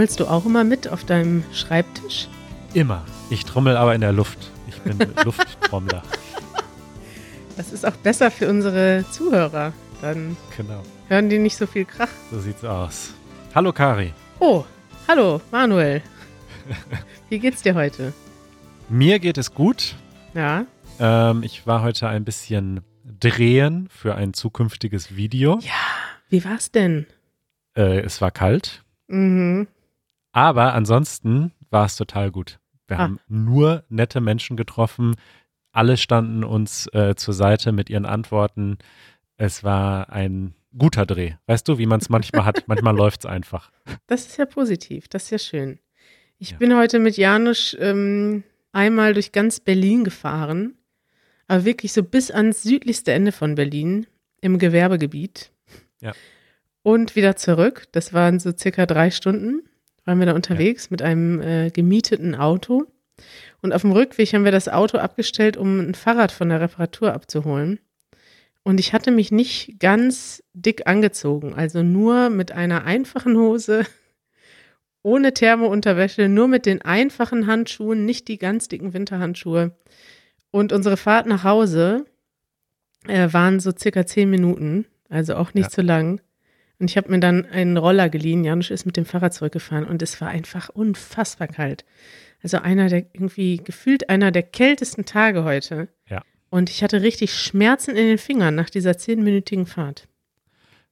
Trommelst du auch immer mit auf deinem Schreibtisch? Immer. Ich trommel aber in der Luft. Ich bin Lufttrommler. Das ist auch besser für unsere Zuhörer. Dann Genau. hören die nicht so viel Krach. So sieht's aus. Hallo Kari. Oh, hallo, Manuel. Wie geht's dir heute? Mir geht es gut. Ja. Ähm, ich war heute ein bisschen drehen für ein zukünftiges Video. Ja. Wie war's denn? Äh, es war kalt, Mhm. Aber ansonsten war es total gut. Wir Ah. haben nur nette Menschen getroffen. Alle standen uns äh, zur Seite mit ihren Antworten. Es war ein guter Dreh. Weißt du, wie man es manchmal hat? Manchmal läuft's einfach. Das ist ja positiv, das ist ja schön. Ich Ja. bin heute mit Janusz ähm, einmal durch ganz Berlin gefahren, aber wirklich so bis ans südlichste Ende von Berlin im Gewerbegebiet. Ja. Und wieder zurück. Das waren so circa drei Stunden, waren wir da unterwegs mit einem äh, gemieteten Auto. Und auf dem Rückweg haben wir das Auto abgestellt, um ein Fahrrad von der Reparatur abzuholen. Und ich hatte mich nicht ganz dick angezogen, also nur mit einer einfachen Hose, ohne Thermounterwäsche, nur mit den einfachen Handschuhen, nicht die ganz dicken Winterhandschuhe. Und unsere Fahrt nach Hause äh, waren so circa zehn Minuten, also auch nicht Ja. so lang. Und ich habe mir dann einen Roller geliehen. Janusz ist mit dem Fahrrad zurückgefahren und es war einfach unfassbar kalt. Also einer der irgendwie gefühlt einer der kältesten Tage heute. Ja. Und ich hatte richtig Schmerzen in den Fingern nach dieser zehnminütigen Fahrt.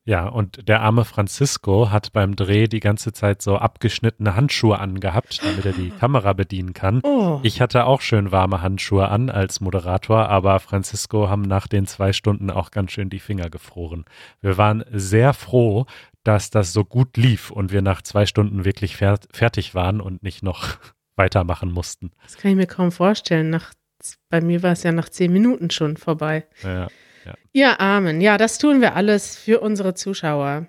Ja, und der arme Francisco hat beim Dreh die ganze Zeit so abgeschnittene Handschuhe angehabt, damit er die Kamera bedienen kann. Oh. Ich hatte auch schön warme Handschuhe an als Moderator, aber Francisco haben nach den zwei Stunden auch ganz schön die Finger gefroren. Wir waren sehr froh, dass das so gut lief und wir nach zwei Stunden wirklich fer fertig waren und nicht noch weitermachen mussten. Das kann ich mir kaum vorstellen. Nach, bei mir war es ja nach zehn Minuten schon vorbei. Ja, Ja, Amen. Ja, das tun wir alles für unsere Zuschauer.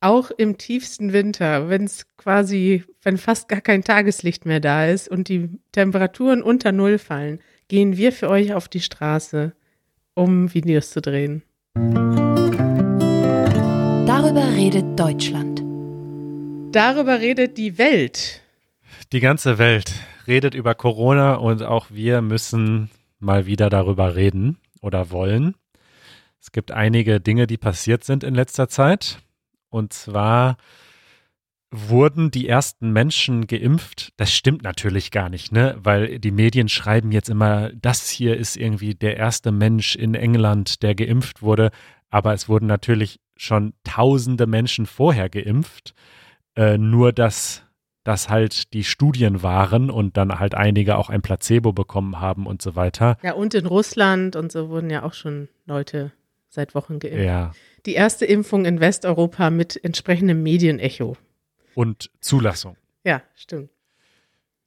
Auch im tiefsten Winter, wenn es quasi, wenn fast gar kein Tageslicht mehr da ist und die Temperaturen unter Null fallen, gehen wir für euch auf die Straße, um Videos zu drehen. Darüber redet Deutschland. Darüber redet die Welt. Die ganze Welt redet über Corona und auch wir müssen mal wieder darüber reden oder wollen. Es gibt einige Dinge, die passiert sind in letzter Zeit. Und zwar wurden die ersten Menschen geimpft. Das stimmt natürlich gar nicht, ne? Weil die Medien schreiben jetzt immer, das hier ist irgendwie der erste Mensch in England, der geimpft wurde. Aber es wurden natürlich schon tausende Menschen vorher geimpft. Äh, nur, dass das halt die Studien waren und dann halt einige auch ein Placebo bekommen haben und so weiter. Ja, und in Russland und so wurden ja auch schon Leute seit Wochen geimpft. Ja. Die erste Impfung in Westeuropa mit entsprechendem Medienecho. Und Zulassung. Ja, stimmt.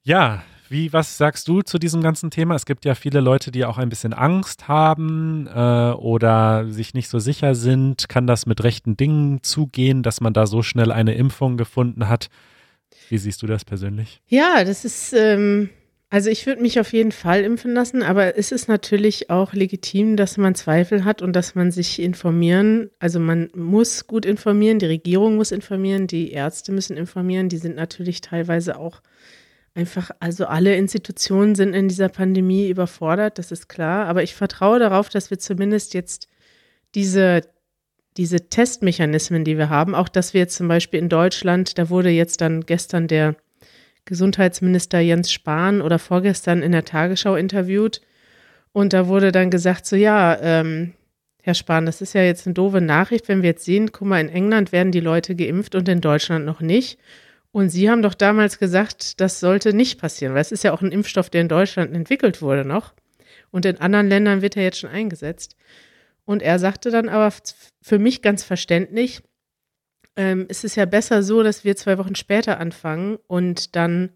Ja, wie, was sagst du zu diesem ganzen Thema? Es gibt ja viele Leute, die auch ein bisschen Angst haben äh, oder sich nicht so sicher sind. Kann das mit rechten Dingen zugehen, dass man da so schnell eine Impfung gefunden hat? Wie siehst du das persönlich? Ja, das ist, ähm, also ich würde mich auf jeden Fall impfen lassen, aber es ist natürlich auch legitim, dass man Zweifel hat und dass man sich informieren, also man muss gut informieren, die Regierung muss informieren, die Ärzte müssen informieren, die sind natürlich teilweise auch einfach, also alle Institutionen sind in dieser Pandemie überfordert, das ist klar, aber ich vertraue darauf, dass wir zumindest jetzt diese diese Testmechanismen, die wir haben, auch dass wir jetzt zum Beispiel in Deutschland, da wurde jetzt dann gestern der Gesundheitsminister Jens Spahn oder vorgestern in der Tagesschau interviewt und da wurde dann gesagt, so ja, ähm, Herr Spahn, das ist ja jetzt eine doofe Nachricht, wenn wir jetzt sehen, guck mal, in England werden die Leute geimpft und in Deutschland noch nicht. Und Sie haben doch damals gesagt, das sollte nicht passieren, weil es ist ja auch ein Impfstoff, der in Deutschland entwickelt wurde noch. Und in anderen Ländern wird er jetzt schon eingesetzt. Und er sagte dann aber für mich ganz verständlich, ähm, es ist ja besser so, dass wir zwei Wochen später anfangen und dann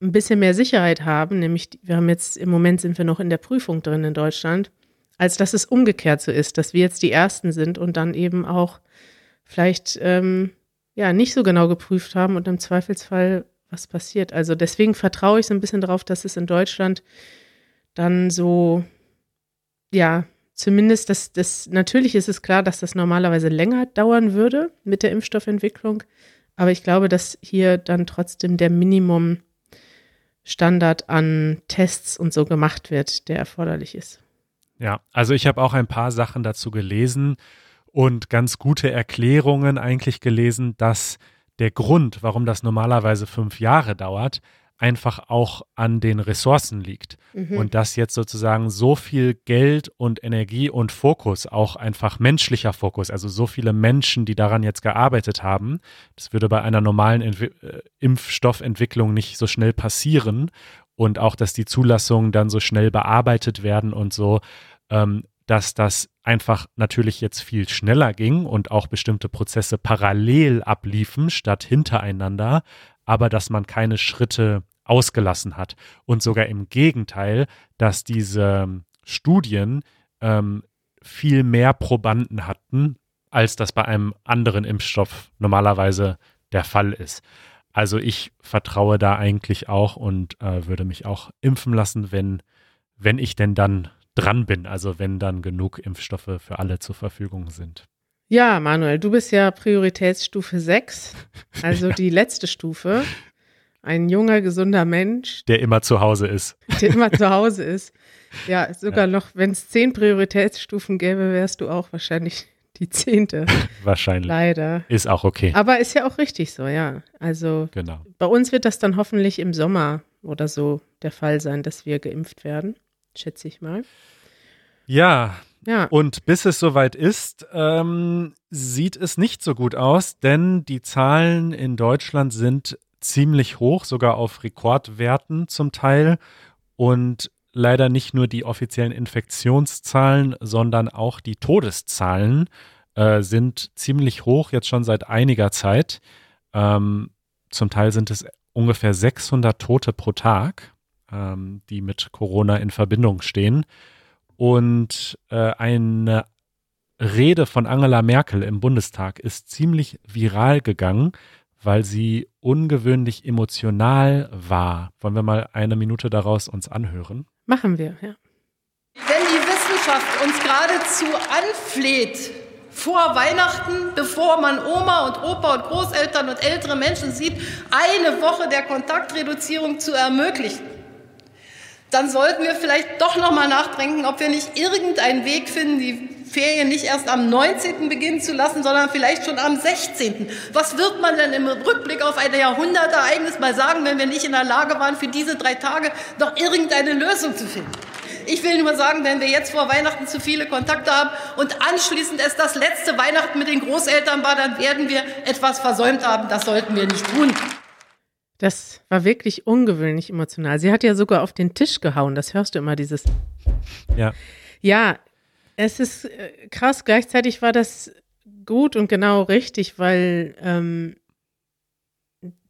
ein bisschen mehr Sicherheit haben, nämlich wir haben jetzt im Moment sind wir noch in der Prüfung drin in Deutschland, als dass es umgekehrt so ist, dass wir jetzt die Ersten sind und dann eben auch vielleicht ähm, ja nicht so genau geprüft haben und im Zweifelsfall was passiert. Also deswegen vertraue ich so ein bisschen darauf, dass es in Deutschland dann so ja zumindest das, das, natürlich ist es klar, dass das normalerweise länger dauern würde mit der Impfstoffentwicklung. Aber ich glaube, dass hier dann trotzdem der Minimumstandard an Tests und so gemacht wird, der erforderlich ist. Ja, also ich habe auch ein paar Sachen dazu gelesen und ganz gute Erklärungen eigentlich gelesen, dass der Grund, warum das normalerweise fünf Jahre dauert, einfach auch an den Ressourcen liegt. Mhm. Und dass jetzt sozusagen so viel Geld und Energie und Fokus, auch einfach menschlicher Fokus, also so viele Menschen, die daran jetzt gearbeitet haben, das würde bei einer normalen Entwi äh, Impfstoffentwicklung nicht so schnell passieren. Und auch, dass die Zulassungen dann so schnell bearbeitet werden und so, ähm, dass das einfach natürlich jetzt viel schneller ging und auch bestimmte Prozesse parallel abliefen statt hintereinander, aber dass man keine Schritte ausgelassen hat. Und sogar im Gegenteil, dass diese Studien ähm, viel mehr Probanden hatten, als das bei einem anderen Impfstoff normalerweise der Fall ist. Also ich vertraue da eigentlich auch und äh, würde mich auch impfen lassen, wenn, wenn ich denn dann dran bin, also wenn dann genug Impfstoffe für alle zur Verfügung sind. Ja, Manuel, du bist ja Prioritätsstufe 6, also ja. die letzte Stufe. Ein junger, gesunder Mensch. Der immer zu Hause ist. Der immer zu Hause ist. Ja, sogar ja. noch, wenn es zehn Prioritätsstufen gäbe, wärst du auch wahrscheinlich die zehnte. Wahrscheinlich. Leider. Ist auch okay. Aber ist ja auch richtig so, ja. Also genau. bei uns wird das dann hoffentlich im Sommer oder so der Fall sein, dass wir geimpft werden schätze ich mal. Ja. Ja. Und bis es soweit ist, ähm, sieht es nicht so gut aus, denn die Zahlen in Deutschland sind ziemlich hoch, sogar auf Rekordwerten zum Teil. Und leider nicht nur die offiziellen Infektionszahlen, sondern auch die Todeszahlen äh, sind ziemlich hoch, jetzt schon seit einiger Zeit. Ähm, zum Teil sind es ungefähr 600 Tote pro Tag ähm, die mit Corona in Verbindung stehen. Und äh, eine Rede von Angela Merkel im Bundestag ist ziemlich viral gegangen, weil sie ungewöhnlich emotional war. Wollen wir mal eine Minute daraus uns anhören? Machen wir, ja. Wenn die Wissenschaft uns geradezu anfleht, vor Weihnachten, bevor man Oma und Opa und Großeltern und ältere Menschen sieht, eine Woche der Kontaktreduzierung zu ermöglichen, dann sollten wir vielleicht doch noch mal nachdenken, ob wir nicht irgendeinen Weg finden, die Ferien nicht erst am 19. beginnen zu lassen, sondern vielleicht schon am 16. Was wird man denn im Rückblick auf ein Jahrhundertereignis mal sagen, wenn wir nicht in der Lage waren, für diese drei Tage noch irgendeine Lösung zu finden? Ich will nur sagen, wenn wir jetzt vor Weihnachten zu viele Kontakte haben und anschließend es das letzte Weihnachten mit den Großeltern war, dann werden wir etwas versäumt haben. Das sollten wir nicht tun. Das war wirklich ungewöhnlich emotional. Sie hat ja sogar auf den Tisch gehauen. Das hörst du immer, dieses. Ja. Ja, es ist äh, krass. Gleichzeitig war das gut und genau richtig, weil ähm,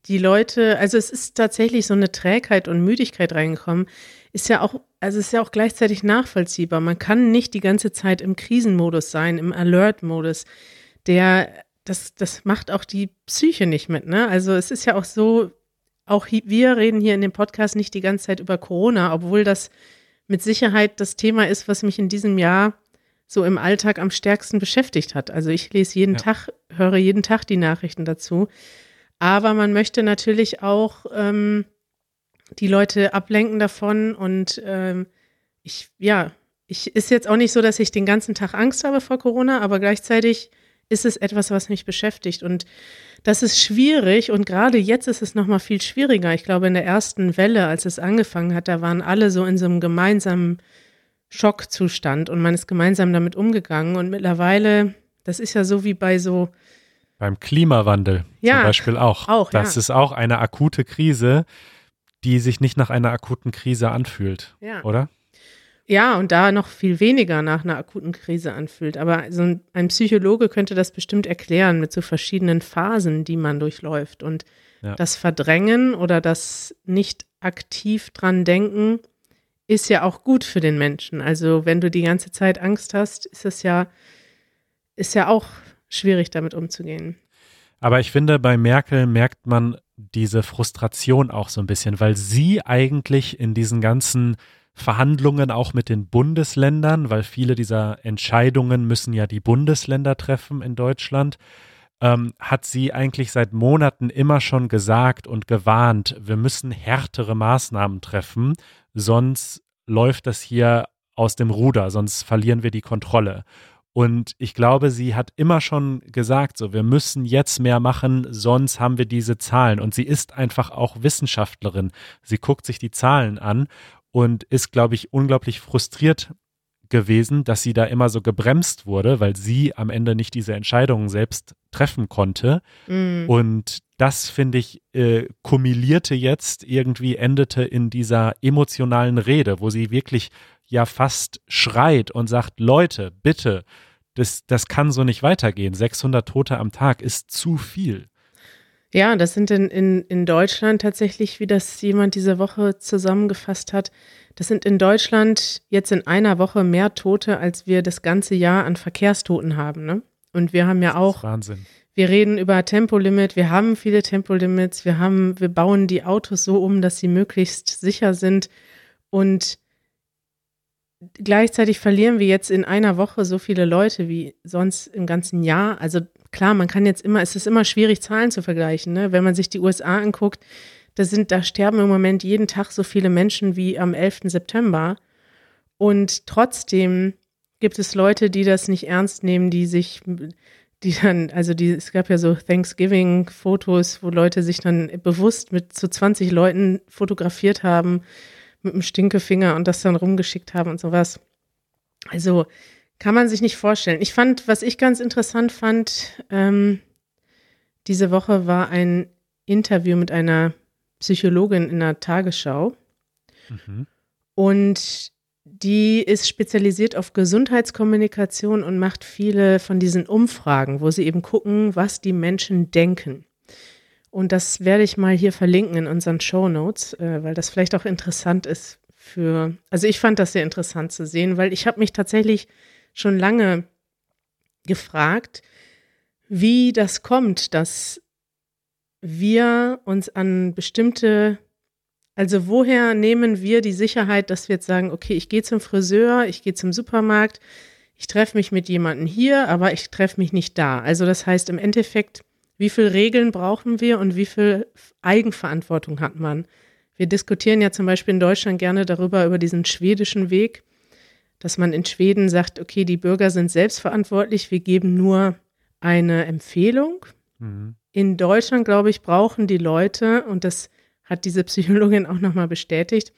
die Leute, also es ist tatsächlich so eine Trägheit und Müdigkeit reingekommen. Ist ja auch, also ist ja auch gleichzeitig nachvollziehbar. Man kann nicht die ganze Zeit im Krisenmodus sein, im Alert-Modus. Der, das, das macht auch die Psyche nicht mit, ne? Also es ist ja auch so, auch wir reden hier in dem Podcast nicht die ganze Zeit über Corona, obwohl das mit Sicherheit das Thema ist, was mich in diesem Jahr so im Alltag am stärksten beschäftigt hat. Also ich lese jeden ja. Tag, höre jeden Tag die Nachrichten dazu. Aber man möchte natürlich auch ähm, die Leute ablenken davon und ähm, ich, ja, ich ist jetzt auch nicht so, dass ich den ganzen Tag Angst habe vor Corona, aber gleichzeitig ist es etwas, was mich beschäftigt und das ist schwierig und gerade jetzt ist es noch mal viel schwieriger. Ich glaube, in der ersten Welle, als es angefangen hat, da waren alle so in so einem gemeinsamen Schockzustand und man ist gemeinsam damit umgegangen und mittlerweile, das ist ja so wie bei so beim Klimawandel ja, zum Beispiel auch. auch das ja. ist auch eine akute Krise, die sich nicht nach einer akuten Krise anfühlt, ja. oder? Ja, und da noch viel weniger nach einer akuten Krise anfühlt. Aber so ein, ein Psychologe könnte das bestimmt erklären mit so verschiedenen Phasen, die man durchläuft. Und ja. das Verdrängen oder das nicht aktiv dran denken ist ja auch gut für den Menschen. Also wenn du die ganze Zeit Angst hast, ist es ja, ist ja auch schwierig, damit umzugehen. Aber ich finde, bei Merkel merkt man diese Frustration auch so ein bisschen, weil sie eigentlich in diesen ganzen Verhandlungen auch mit den Bundesländern, weil viele dieser Entscheidungen müssen ja die Bundesländer treffen in Deutschland. ähm, hat sie eigentlich seit Monaten immer schon gesagt und gewarnt, wir müssen härtere Maßnahmen treffen, sonst läuft das hier aus dem Ruder, sonst verlieren wir die Kontrolle. Und ich glaube, sie hat immer schon gesagt, so, wir müssen jetzt mehr machen, sonst haben wir diese Zahlen. Und sie ist einfach auch Wissenschaftlerin. Sie guckt sich die Zahlen an und ist, glaube ich, unglaublich frustriert gewesen, dass sie da immer so gebremst wurde, weil sie am Ende nicht diese Entscheidungen selbst treffen konnte. Mm. Und das, finde ich, äh, kumulierte jetzt irgendwie, endete in dieser emotionalen Rede, wo sie wirklich ja fast schreit und sagt, Leute, bitte, das, das kann so nicht weitergehen. 600 Tote am Tag ist zu viel. Ja, das sind in, in, in Deutschland tatsächlich, wie das jemand diese Woche zusammengefasst hat, das sind in Deutschland jetzt in einer Woche mehr Tote, als wir das ganze Jahr an Verkehrstoten haben. Ne? Und wir haben ja auch. Wahnsinn. Wir reden über Tempolimit, wir haben viele Tempolimits, wir haben, wir bauen die Autos so um, dass sie möglichst sicher sind. Und gleichzeitig verlieren wir jetzt in einer Woche so viele Leute wie sonst im ganzen Jahr. Also klar, man kann jetzt immer, es ist immer schwierig, Zahlen zu vergleichen. Ne? Wenn man sich die USA anguckt, da sind, da sterben im Moment jeden Tag so viele Menschen wie am 11. September. Und trotzdem gibt es Leute, die das nicht ernst nehmen, die sich, die dann, also die, es gab ja so Thanksgiving-Fotos, wo Leute sich dann bewusst mit zu so 20 Leuten fotografiert haben, mit einem Stinkefinger und das dann rumgeschickt haben und sowas. Also kann man sich nicht vorstellen. Ich fand, was ich ganz interessant fand, ähm, diese Woche war ein Interview mit einer Psychologin in der Tagesschau. Mhm. Und die ist spezialisiert auf Gesundheitskommunikation und macht viele von diesen Umfragen, wo sie eben gucken, was die Menschen denken. Und das werde ich mal hier verlinken in unseren Show Notes, äh, weil das vielleicht auch interessant ist für, also ich fand das sehr interessant zu sehen, weil ich habe mich tatsächlich schon lange gefragt, wie das kommt, dass wir uns an bestimmte, also woher nehmen wir die Sicherheit, dass wir jetzt sagen, okay, ich gehe zum Friseur, ich gehe zum Supermarkt, ich treffe mich mit jemandem hier, aber ich treffe mich nicht da. Also das heißt im Endeffekt, wie viele Regeln brauchen wir und wie viel Eigenverantwortung hat man? Wir diskutieren ja zum Beispiel in Deutschland gerne darüber, über diesen schwedischen Weg, dass man in Schweden sagt, okay, die Bürger sind selbstverantwortlich, wir geben nur eine Empfehlung. Mhm in Deutschland, glaube ich, brauchen die Leute, und das hat diese Psychologin auch nochmal bestätigt,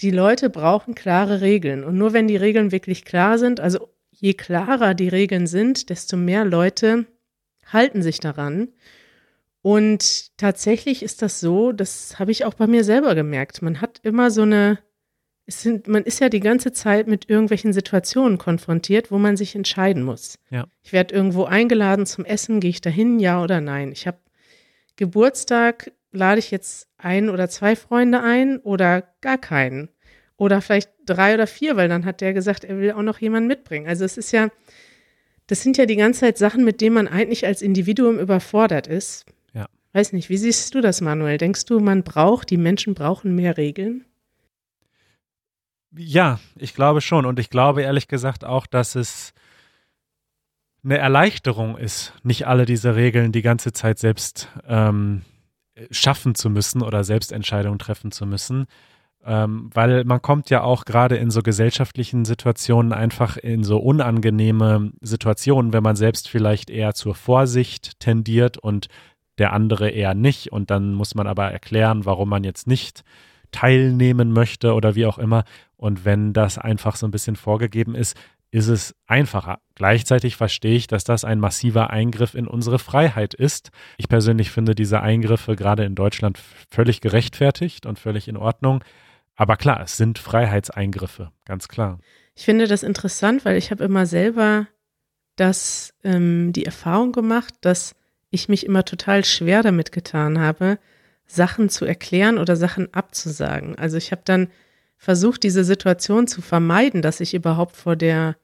die Leute brauchen klare Regeln. Und nur wenn die Regeln wirklich klar sind, also je klarer die Regeln sind, desto mehr Leute halten sich daran. Und tatsächlich ist das so, das habe ich auch bei mir selber gemerkt. Man hat immer so eine es sind, man ist ja die ganze Zeit mit irgendwelchen Situationen konfrontiert, wo man sich entscheiden muss. Ja. Ich werde irgendwo eingeladen zum Essen, gehe ich dahin, ja oder nein? Ich habe Geburtstag, lade ich jetzt ein oder zwei Freunde ein oder gar keinen? Oder vielleicht drei oder vier, weil dann hat der gesagt, er will auch noch jemanden mitbringen. Also es ist ja, das sind ja die ganze Zeit Sachen, mit denen man eigentlich als Individuum überfordert ist. Ja. Weiß nicht, wie siehst du das, Manuel? Denkst du, man braucht, die Menschen brauchen mehr Regeln? Ja, ich glaube schon. Und ich glaube ehrlich gesagt auch, dass es eine Erleichterung ist, nicht alle diese Regeln die ganze Zeit selbst ähm, schaffen zu müssen oder selbst Entscheidungen treffen zu müssen. Ähm, weil man kommt ja auch gerade in so gesellschaftlichen Situationen einfach in so unangenehme Situationen, wenn man selbst vielleicht eher zur Vorsicht tendiert und der andere eher nicht. Und dann muss man aber erklären, warum man jetzt nicht teilnehmen möchte oder wie auch immer. Und wenn das einfach so ein bisschen vorgegeben ist, ist es einfacher. Gleichzeitig verstehe ich, dass das ein massiver Eingriff in unsere Freiheit ist. Ich persönlich finde diese Eingriffe gerade in Deutschland völlig gerechtfertigt und völlig in Ordnung. Aber klar, es sind Freiheitseingriffe, ganz klar. Ich finde das interessant, weil ich habe immer selber das, ähm, die Erfahrung gemacht, dass ich mich immer total schwer damit getan habe, Sachen zu erklären oder Sachen abzusagen. Also ich habe dann versucht, diese Situation zu vermeiden, dass ich überhaupt vor der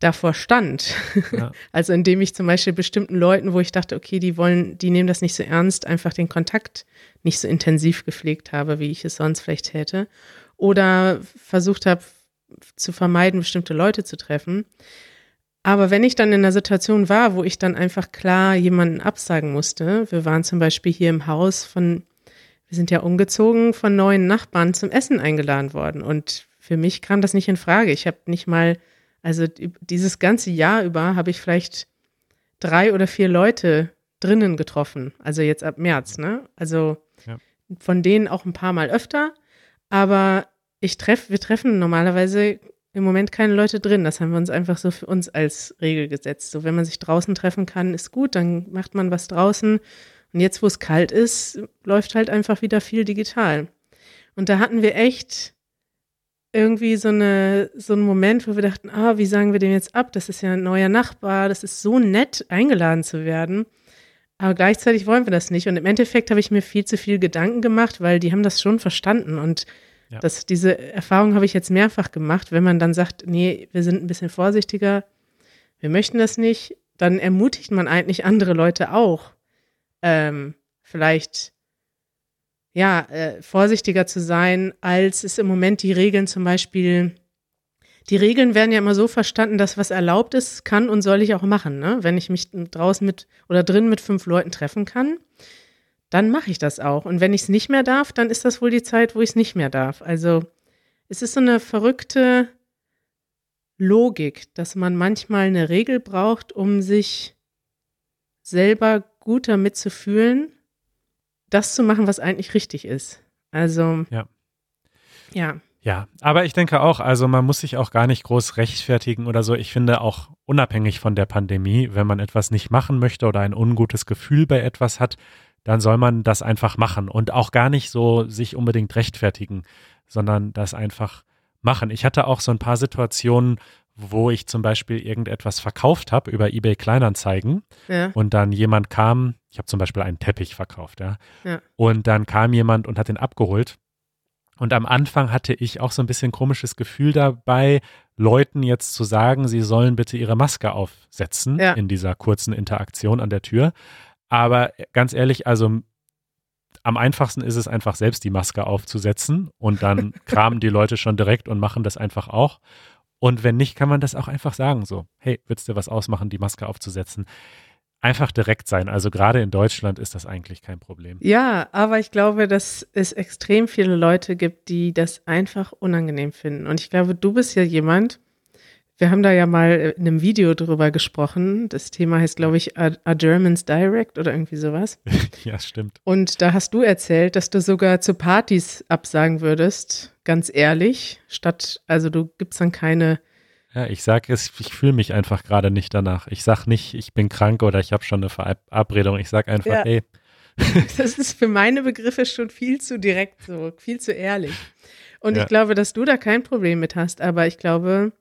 davor stand. Ja. Also indem ich zum Beispiel bestimmten Leuten, wo ich dachte, okay, die wollen, die nehmen das nicht so ernst, einfach den Kontakt nicht so intensiv gepflegt habe, wie ich es sonst vielleicht hätte. Oder versucht habe zu vermeiden, bestimmte Leute zu treffen. Aber wenn ich dann in einer Situation war, wo ich dann einfach klar jemanden absagen musste, wir waren zum Beispiel hier im Haus von, wir sind ja umgezogen, von neuen Nachbarn zum Essen eingeladen worden. Und für mich kam das nicht in Frage. Ich habe nicht mal, also dieses ganze Jahr über habe ich vielleicht drei oder vier Leute drinnen getroffen. Also jetzt ab März, ne? Also ja. von denen auch ein paar Mal öfter. Aber ich treffe, wir treffen normalerweise im Moment keine Leute drin. Das haben wir uns einfach so für uns als Regel gesetzt. So, wenn man sich draußen treffen kann, ist gut, dann macht man was draußen. Und jetzt, wo es kalt ist, läuft halt einfach wieder viel digital. Und da hatten wir echt irgendwie so eine so einen Moment, wo wir dachten, ah, wie sagen wir dem jetzt ab? Das ist ja ein neuer Nachbar, das ist so nett, eingeladen zu werden. Aber gleichzeitig wollen wir das nicht. Und im Endeffekt habe ich mir viel zu viel Gedanken gemacht, weil die haben das schon verstanden. Und ja. das, diese Erfahrung habe ich jetzt mehrfach gemacht. Wenn man dann sagt, nee, wir sind ein bisschen vorsichtiger, wir möchten das nicht, dann ermutigt man eigentlich andere Leute auch, ähm, vielleicht ja, äh, vorsichtiger zu sein, als es im Moment die Regeln zum Beispiel, die Regeln werden ja immer so verstanden, dass was erlaubt ist, kann und soll ich auch machen. Ne? Wenn ich mich draußen mit oder drin mit fünf Leuten treffen kann, dann mache ich das auch. Und wenn ich es nicht mehr darf, dann ist das wohl die Zeit, wo ich es nicht mehr darf. Also es ist so eine verrückte Logik, dass man manchmal eine Regel braucht, um sich selber gut damit zu fühlen das zu machen, was eigentlich richtig ist. Also, ja. Ja. Ja, aber ich denke auch, also man muss sich auch gar nicht groß rechtfertigen oder so. Ich finde auch unabhängig von der Pandemie, wenn man etwas nicht machen möchte oder ein ungutes Gefühl bei etwas hat, dann soll man das einfach machen und auch gar nicht so sich unbedingt rechtfertigen, sondern das einfach machen. Ich hatte auch so ein paar Situationen, wo ich zum Beispiel irgendetwas verkauft habe über eBay Kleinanzeigen ja. und dann jemand kam, ich habe zum Beispiel einen Teppich verkauft, ja, ja, und dann kam jemand und hat den abgeholt. Und am Anfang hatte ich auch so ein bisschen komisches Gefühl dabei, Leuten jetzt zu sagen, sie sollen bitte ihre Maske aufsetzen ja. in dieser kurzen Interaktion an der Tür. Aber ganz ehrlich, also am einfachsten ist es einfach selbst die Maske aufzusetzen und dann kramen die Leute schon direkt und machen das einfach auch. Und wenn nicht, kann man das auch einfach sagen, so, hey, willst du was ausmachen, die Maske aufzusetzen? Einfach direkt sein. Also gerade in Deutschland ist das eigentlich kein Problem. Ja, aber ich glaube, dass es extrem viele Leute gibt, die das einfach unangenehm finden. Und ich glaube, du bist ja jemand, wir haben da ja mal in einem Video drüber gesprochen. Das Thema heißt, glaube ich, A, A Germans Direct oder irgendwie sowas. ja, stimmt. Und da hast du erzählt, dass du sogar zu Partys absagen würdest, ganz ehrlich, statt, also du gibst dann keine. Ja, ich sage es, ich fühle mich einfach gerade nicht danach. Ich sage nicht, ich bin krank oder ich habe schon eine Verabredung. Ich sage einfach, ja. ey. das ist für meine Begriffe schon viel zu direkt so, viel zu ehrlich. Und ja. ich glaube, dass du da kein Problem mit hast, aber ich glaube,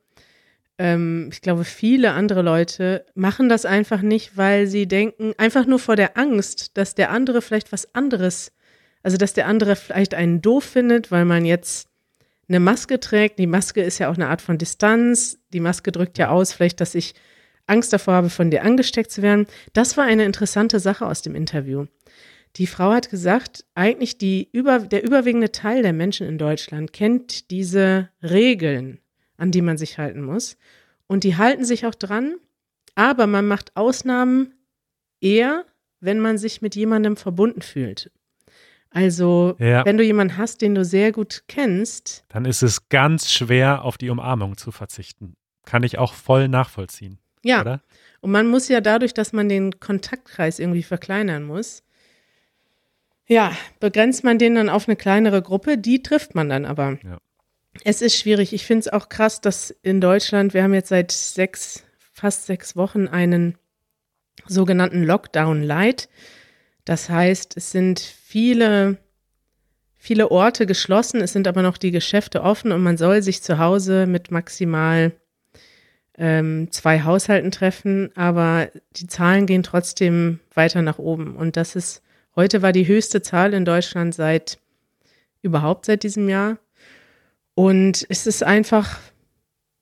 ähm, ich glaube, viele andere Leute machen das einfach nicht, weil sie denken, einfach nur vor der Angst, dass der andere vielleicht was anderes, also dass der andere vielleicht einen doof findet, weil man jetzt eine Maske trägt. Die Maske ist ja auch eine Art von Distanz. Die Maske drückt ja aus, vielleicht, dass ich Angst davor habe, von dir angesteckt zu werden. Das war eine interessante Sache aus dem Interview. Die Frau hat gesagt, eigentlich die über, der überwiegende Teil der Menschen in Deutschland kennt diese Regeln an die man sich halten muss. Und die halten sich auch dran, aber man macht Ausnahmen eher, wenn man sich mit jemandem verbunden fühlt. Also, ja. wenn du jemanden hast, den du sehr gut kennst, dann ist es ganz schwer, auf die Umarmung zu verzichten. Kann ich auch voll nachvollziehen. Ja. Oder? Und man muss ja dadurch, dass man den Kontaktkreis irgendwie verkleinern muss, ja, begrenzt man den dann auf eine kleinere Gruppe, die trifft man dann aber. Ja. Es ist schwierig. Ich finde es auch krass, dass in Deutschland, wir haben jetzt seit sechs, fast sechs Wochen einen sogenannten Lockdown Light. Das heißt, es sind viele, viele Orte geschlossen, es sind aber noch die Geschäfte offen und man soll sich zu Hause mit maximal ähm, zwei Haushalten treffen, aber die Zahlen gehen trotzdem weiter nach oben. Und das ist, heute war die höchste Zahl in Deutschland seit überhaupt seit diesem Jahr. Und es ist einfach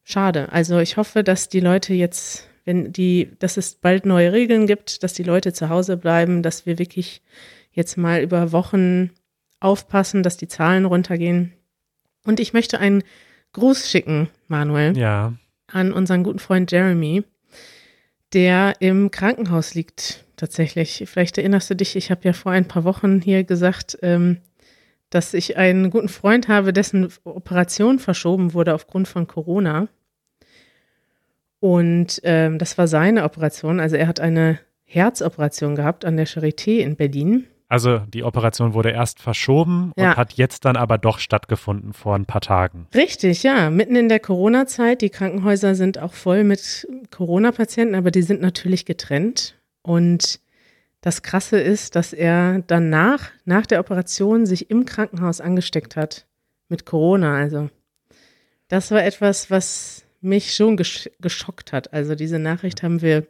schade. Also ich hoffe, dass die Leute jetzt, wenn die, dass es bald neue Regeln gibt, dass die Leute zu Hause bleiben, dass wir wirklich jetzt mal über Wochen aufpassen, dass die Zahlen runtergehen. Und ich möchte einen Gruß schicken, Manuel. Ja. An unseren guten Freund Jeremy. der im Krankenhaus liegt, tatsächlich. Vielleicht erinnerst du dich, ich habe ja vor ein paar Wochen hier gesagt, ähm, dass ich einen guten Freund habe, dessen Operation verschoben wurde aufgrund von Corona. Und ähm, das war seine Operation. Also er hat eine Herzoperation gehabt an der Charité in Berlin. Also die Operation wurde erst verschoben Ja. und hat jetzt dann aber doch stattgefunden vor ein paar Tagen. Richtig, ja. Mitten in der Corona-Zeit. Die Krankenhäuser sind auch voll mit Corona-Patienten, aber die sind natürlich getrennt. Und das Krasse ist, dass er danach, nach der Operation, sich im Krankenhaus angesteckt hat mit Corona. Also das war etwas, was mich schon gesch geschockt hat. Also diese Nachricht haben wir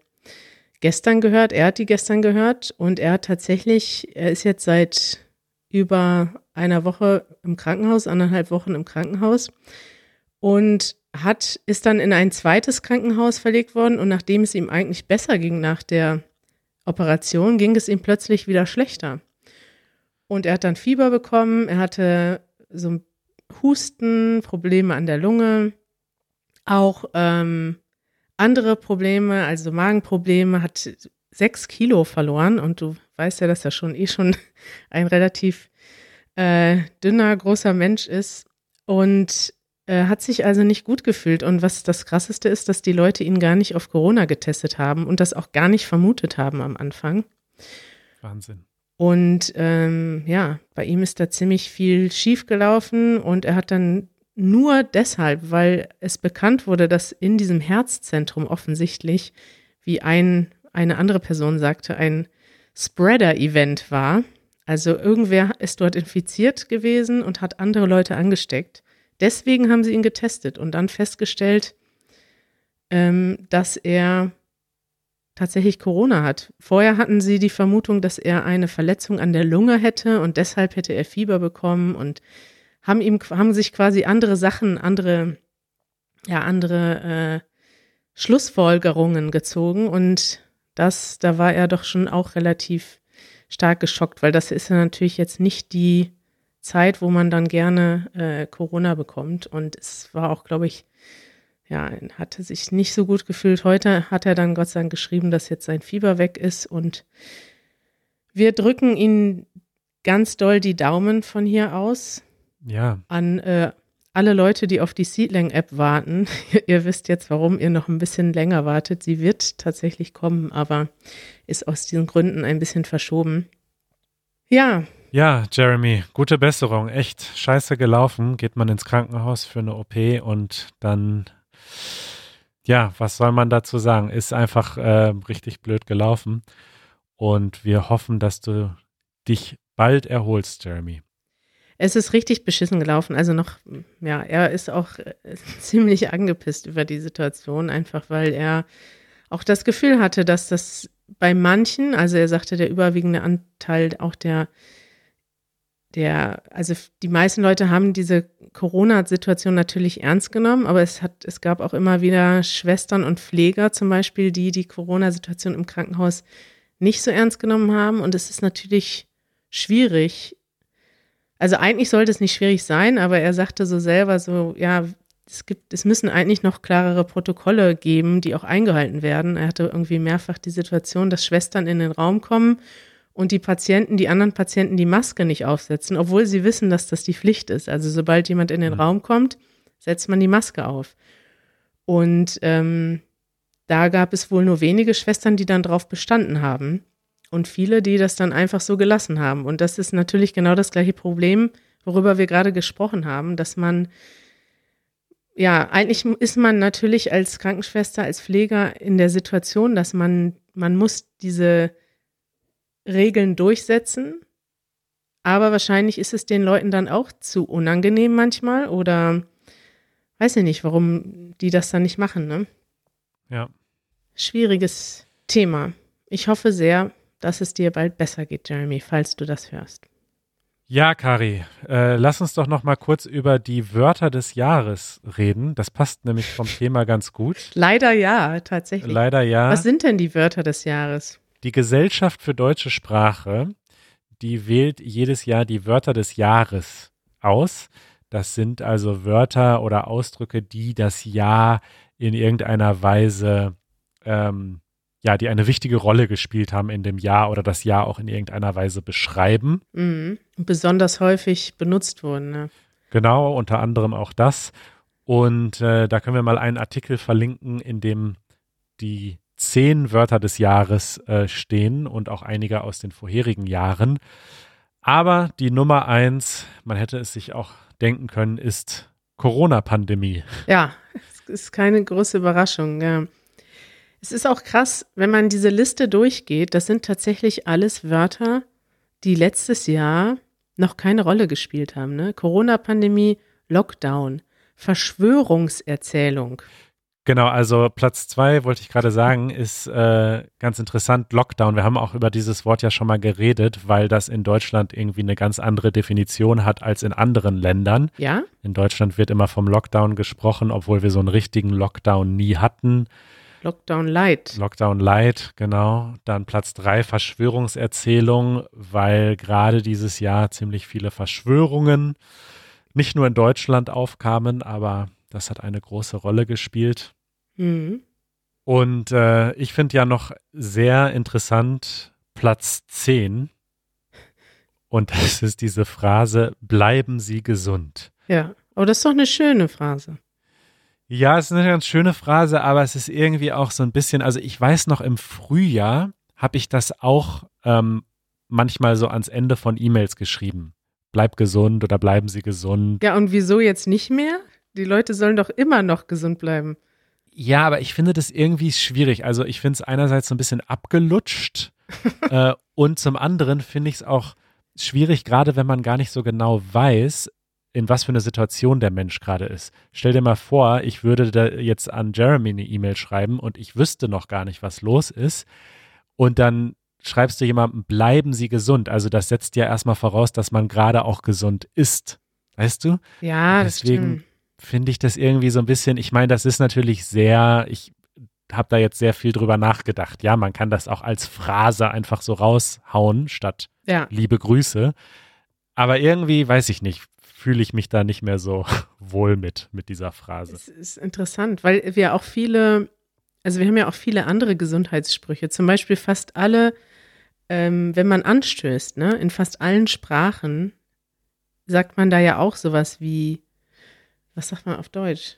gestern gehört. Er hat die gestern gehört und er hat tatsächlich, er ist jetzt seit über einer Woche im Krankenhaus, anderthalb Wochen im Krankenhaus und hat, ist dann in ein zweites Krankenhaus verlegt worden und nachdem es ihm eigentlich besser ging nach der Operation, ging es ihm plötzlich wieder schlechter. Und er hat dann Fieber bekommen, er hatte so Husten, Probleme an der Lunge, auch ähm, andere Probleme, also Magenprobleme, hat sechs Kilo verloren und du weißt ja, dass er schon eh schon ein relativ äh, dünner, großer Mensch ist und äh, hat sich also nicht gut gefühlt. Und was das Krasseste ist, dass die Leute ihn gar nicht auf Corona getestet haben und das auch gar nicht vermutet haben am Anfang. Wahnsinn. Und ähm, ja, bei ihm ist da ziemlich viel schiefgelaufen und er hat dann nur deshalb, weil es bekannt wurde, dass in diesem Herzzentrum offensichtlich, wie ein, eine andere Person sagte, ein Spreader-Event war. Also irgendwer ist dort infiziert gewesen und hat andere Leute angesteckt. Deswegen haben sie ihn getestet und dann festgestellt, ähm, dass er tatsächlich Corona hat. Vorher hatten sie die Vermutung, dass er eine Verletzung an der Lunge hätte und deshalb hätte er Fieber bekommen und haben ihm haben sich quasi andere Sachen, andere ja andere äh, Schlussfolgerungen gezogen und das, da war er doch schon auch relativ stark geschockt, weil das ist ja natürlich jetzt nicht die Zeit, wo man dann gerne äh, Corona bekommt und es war auch, glaube ich, ja, hatte sich nicht so gut gefühlt. Heute hat er dann Gott sei Dank geschrieben, dass jetzt sein Fieber weg ist und wir drücken ihn ganz doll die Daumen von hier aus Ja, an äh, alle Leute, die auf die Seedling-App warten. ihr wisst jetzt, warum ihr noch ein bisschen länger wartet. Sie wird tatsächlich kommen, aber ist aus diesen Gründen ein bisschen verschoben. Ja, ja, Jeremy, gute Besserung. Echt scheiße gelaufen. Geht man ins Krankenhaus für eine OP und dann, ja, was soll man dazu sagen? Ist einfach äh, richtig blöd gelaufen. Und wir hoffen, dass du dich bald erholst, Jeremy. es ist richtig beschissen gelaufen. Also noch, ja, er ist auch äh, ziemlich angepisst über die Situation, einfach weil er auch das Gefühl hatte, dass das bei manchen, also er sagte, der überwiegende Anteil auch der der, also die meisten Leute haben diese Corona-Situation natürlich ernst genommen, aber es hat, es gab auch immer wieder Schwestern und Pfleger zum Beispiel, die die Corona-Situation im Krankenhaus nicht so ernst genommen haben. Und es ist natürlich schwierig. Also eigentlich sollte es nicht schwierig sein, aber er sagte so selber so, ja, es gibt, es müssen eigentlich noch klarere Protokolle geben, die auch eingehalten werden. Er hatte irgendwie mehrfach die Situation, dass Schwestern in den Raum kommen und die Patienten, die anderen Patienten die Maske nicht aufsetzen, obwohl sie wissen, dass das die Pflicht ist. Also sobald jemand in den Mhm. Raum kommt, setzt man die Maske auf. Und ähm, da gab es wohl nur wenige Schwestern, die dann drauf bestanden haben und viele, die das dann einfach so gelassen haben. Und das ist natürlich genau das gleiche Problem, worüber wir gerade gesprochen haben, dass man ja, eigentlich ist man natürlich als Krankenschwester, als Pfleger in der Situation, dass man, man muss diese Regeln durchsetzen, aber wahrscheinlich ist es den Leuten dann auch zu unangenehm manchmal oder weiß ich nicht, warum die das dann nicht machen, ne? Ja. Schwieriges Thema. Ich hoffe sehr, dass es dir bald besser geht, Jeremy, falls du das hörst. Ja, Kari, äh, lass uns doch noch mal kurz über die Wörter des Jahres reden. Das passt nämlich vom Thema ganz gut. Leider ja, tatsächlich. Leider ja. Was sind denn die Wörter des Jahres? Die Gesellschaft für deutsche Sprache, die wählt jedes Jahr die Wörter des Jahres aus. Das sind also Wörter oder Ausdrücke, die das Jahr in irgendeiner Weise ähm, ja, die eine wichtige Rolle gespielt haben in dem Jahr oder das Jahr auch in irgendeiner Weise beschreiben. Mhm. Besonders häufig benutzt wurden. Ne? Genau, unter anderem auch das. Und äh, da können wir mal einen Artikel verlinken, in dem die zehn Wörter des Jahres äh, stehen und auch einige aus den vorherigen Jahren. Aber die Nummer eins, man hätte es sich auch denken können, ist Corona-Pandemie. Ja, es ist keine große Überraschung. Ja. Es ist auch krass, wenn man diese Liste durchgeht, das sind tatsächlich alles Wörter, die letztes Jahr noch keine Rolle gespielt haben. Ne? Corona-Pandemie, Lockdown, Verschwörungserzählung. Genau, also Platz zwei, wollte ich gerade sagen, ist äh, ganz interessant, Lockdown. Wir haben auch über dieses Wort ja schon mal geredet, weil das in Deutschland irgendwie eine ganz andere Definition hat als in anderen Ländern. Ja? In Deutschland wird immer vom Lockdown gesprochen, obwohl wir so einen richtigen Lockdown nie hatten. Lockdown Light. Lockdown Light, genau. Dann Platz drei, Verschwörungserzählung, weil gerade dieses Jahr ziemlich viele Verschwörungen nicht nur in Deutschland aufkamen, aber das hat eine große Rolle gespielt. Mhm. Und äh, ich finde ja noch sehr interessant Platz 10. Und das ist diese Phrase, bleiben Sie gesund. Ja, aber das ist doch eine schöne Phrase. Ja, es ist eine ganz schöne Phrase, aber es ist irgendwie auch so ein bisschen, also ich weiß noch, im Frühjahr habe ich das auch ähm, manchmal so ans Ende von E-Mails geschrieben. Bleib gesund oder bleiben Sie gesund. Ja, und wieso jetzt nicht mehr? Die Leute sollen doch immer noch gesund bleiben. Ja, aber ich finde das irgendwie schwierig. Also ich finde es einerseits so ein bisschen abgelutscht äh, und zum anderen finde ich es auch schwierig, gerade wenn man gar nicht so genau weiß, in was für eine Situation der Mensch gerade ist. Stell dir mal vor, ich würde da jetzt an Jeremy eine E-Mail schreiben und ich wüsste noch gar nicht, was los ist. Und dann schreibst du jemandem, bleiben Sie gesund. Also das setzt ja erstmal voraus, dass man gerade auch gesund ist. Weißt du? Ja, Deswegen finde ich das irgendwie so ein bisschen, ich meine, das ist natürlich sehr, ich habe da jetzt sehr viel drüber nachgedacht. Ja, man kann das auch als Phrase einfach so raushauen, statt ja. liebe Grüße. Aber irgendwie, weiß ich nicht, fühle ich mich da nicht mehr so wohl mit, mit dieser Phrase. Es ist interessant, weil wir auch viele, also wir haben ja auch viele andere Gesundheitssprüche. Zum Beispiel fast alle, ähm, wenn man anstößt, ne, in fast allen Sprachen sagt man da ja auch sowas wie, was sagt man auf Deutsch?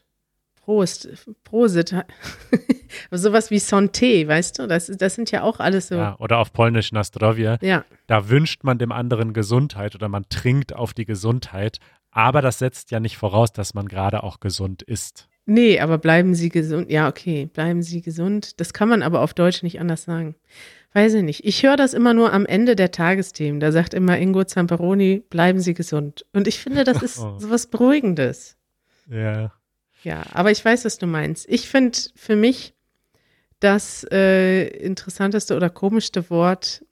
Prost, Prosit. Sowas wie Santé, weißt du? Das, das sind ja auch alles so. Ja, oder auf Polnisch Nastrovia. Ja. Da wünscht man dem anderen Gesundheit oder man trinkt auf die Gesundheit. Aber das setzt ja nicht voraus, dass man gerade auch gesund ist. Nee, aber bleiben Sie gesund. Ja, okay, bleiben Sie gesund. Das kann man aber auf Deutsch nicht anders sagen. Weiß ich nicht. Ich höre das immer nur am Ende der Tagesthemen. Da sagt immer Ingo Zamperoni, bleiben Sie gesund. Und ich finde, das ist Oh. sowas Beruhigendes. Ja. Ja, aber ich weiß, was du meinst. Ich finde für mich das äh, interessanteste oder komischste Wort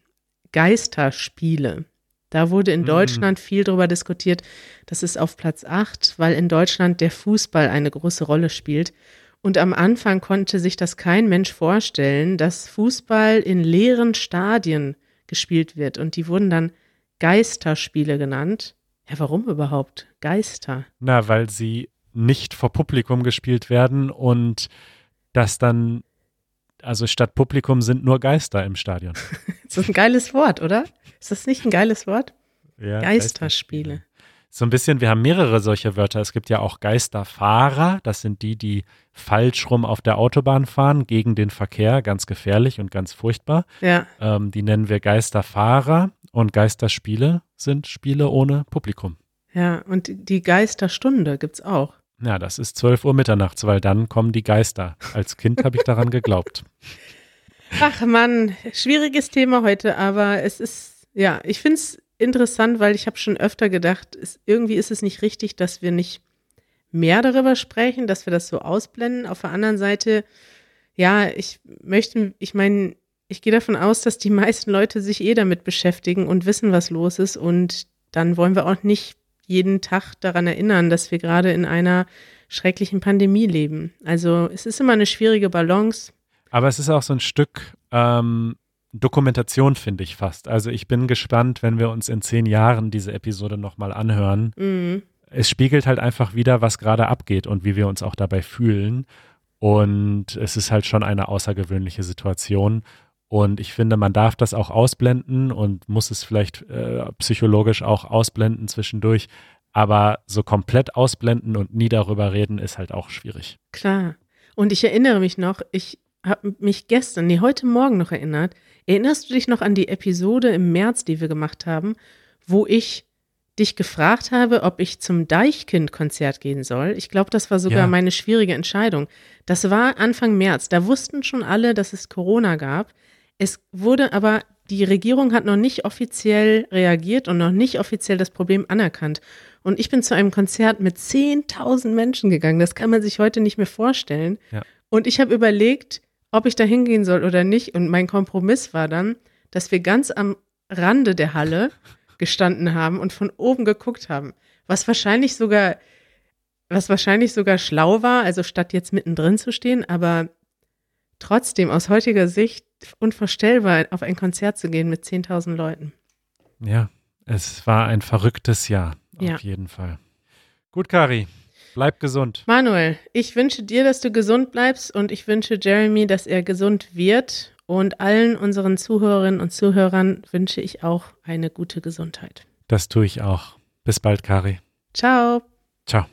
Geisterspiele. Da wurde in Mhm. Deutschland viel drüber diskutiert. Das ist auf Platz 8, weil in Deutschland der Fußball eine große Rolle spielt. Und am Anfang konnte sich das kein Mensch vorstellen, dass Fußball in leeren Stadien gespielt wird. Und die wurden dann Geisterspiele genannt. Ja, warum überhaupt? Geister. Na, weil sie nicht vor Publikum gespielt werden und das dann, also statt Publikum sind nur Geister im Stadion. Das ist ein geiles Wort, oder? Ist das nicht ein geiles Wort? Ja, Geisterspiele. So ein bisschen, wir haben mehrere solche Wörter. Es gibt ja auch Geisterfahrer. Das sind die, die falsch rum auf der Autobahn fahren, gegen den Verkehr. Ganz gefährlich und ganz furchtbar. Ja, Ähm, die nennen wir Geisterfahrer. Und Geisterspiele sind Spiele ohne Publikum. ja. Und die Geisterstunde gibt's auch. Ja, das ist 12 Uhr mitternachts, weil dann kommen die Geister. Als Kind habe ich daran geglaubt. Ach Mann, schwieriges Thema heute, aber es ist, ja, ich finde es interessant, weil ich habe schon öfter gedacht, es, irgendwie ist es nicht richtig, dass wir nicht mehr darüber sprechen, dass wir das so ausblenden. Auf der anderen Seite, ja, ich möchte, ich meine, ich gehe davon aus, dass die meisten Leute sich eh damit beschäftigen und wissen, was los ist. Und dann wollen wir auch nicht jeden Tag daran erinnern, dass wir gerade in einer schrecklichen Pandemie leben. Also es ist immer eine schwierige Balance. Aber es ist auch so ein Stück ähm, Dokumentation, finde ich fast. Also ich bin gespannt, wenn wir uns in zehn Jahren diese Episode nochmal anhören. Mhm. Es spiegelt halt einfach wieder, was gerade abgeht und wie wir uns auch dabei fühlen. Und es ist halt schon eine außergewöhnliche Situation. Und ich finde, man darf das auch ausblenden und muss es vielleicht äh, psychologisch auch ausblenden zwischendurch. Aber so komplett ausblenden und nie darüber reden, ist halt auch schwierig. Klar. Und ich erinnere mich noch, ich habe mich gestern, nee, heute Morgen noch erinnert. Erinnerst du dich noch an die Episode im März, die wir gemacht haben, wo ich dich gefragt habe, ob ich zum Deichkind-Konzert gehen soll? Ich glaube, das war sogar Ja. meine schwierige Entscheidung. Das war Anfang März. Da wussten schon alle, dass es Corona gab. Es wurde aber, die Regierung hat noch nicht offiziell reagiert und noch nicht offiziell das Problem anerkannt. Und ich bin zu einem Konzert mit 10.000 Menschen gegangen. Das kann man sich heute nicht mehr vorstellen. Ja. Und ich habe überlegt, ob ich da hingehen soll oder nicht. Und mein Kompromiss war dann, dass wir ganz am Rande der Halle gestanden haben und von oben geguckt haben. Was wahrscheinlich sogar, was wahrscheinlich sogar schlau war, also statt jetzt mittendrin zu stehen, aber trotzdem aus heutiger Sicht unvorstellbar, auf ein Konzert zu gehen mit 10.000 Leuten. Ja, es war ein verrücktes Jahr. Ja. Auf jeden Fall. Gut, Kari. Bleib gesund. Manuel, ich wünsche dir, dass du gesund bleibst und ich wünsche Jeremy, dass er gesund wird. Und allen unseren Zuhörerinnen und Zuhörern wünsche ich auch eine gute Gesundheit. Das tue ich auch. Bis bald, Kari. Ciao. Ciao.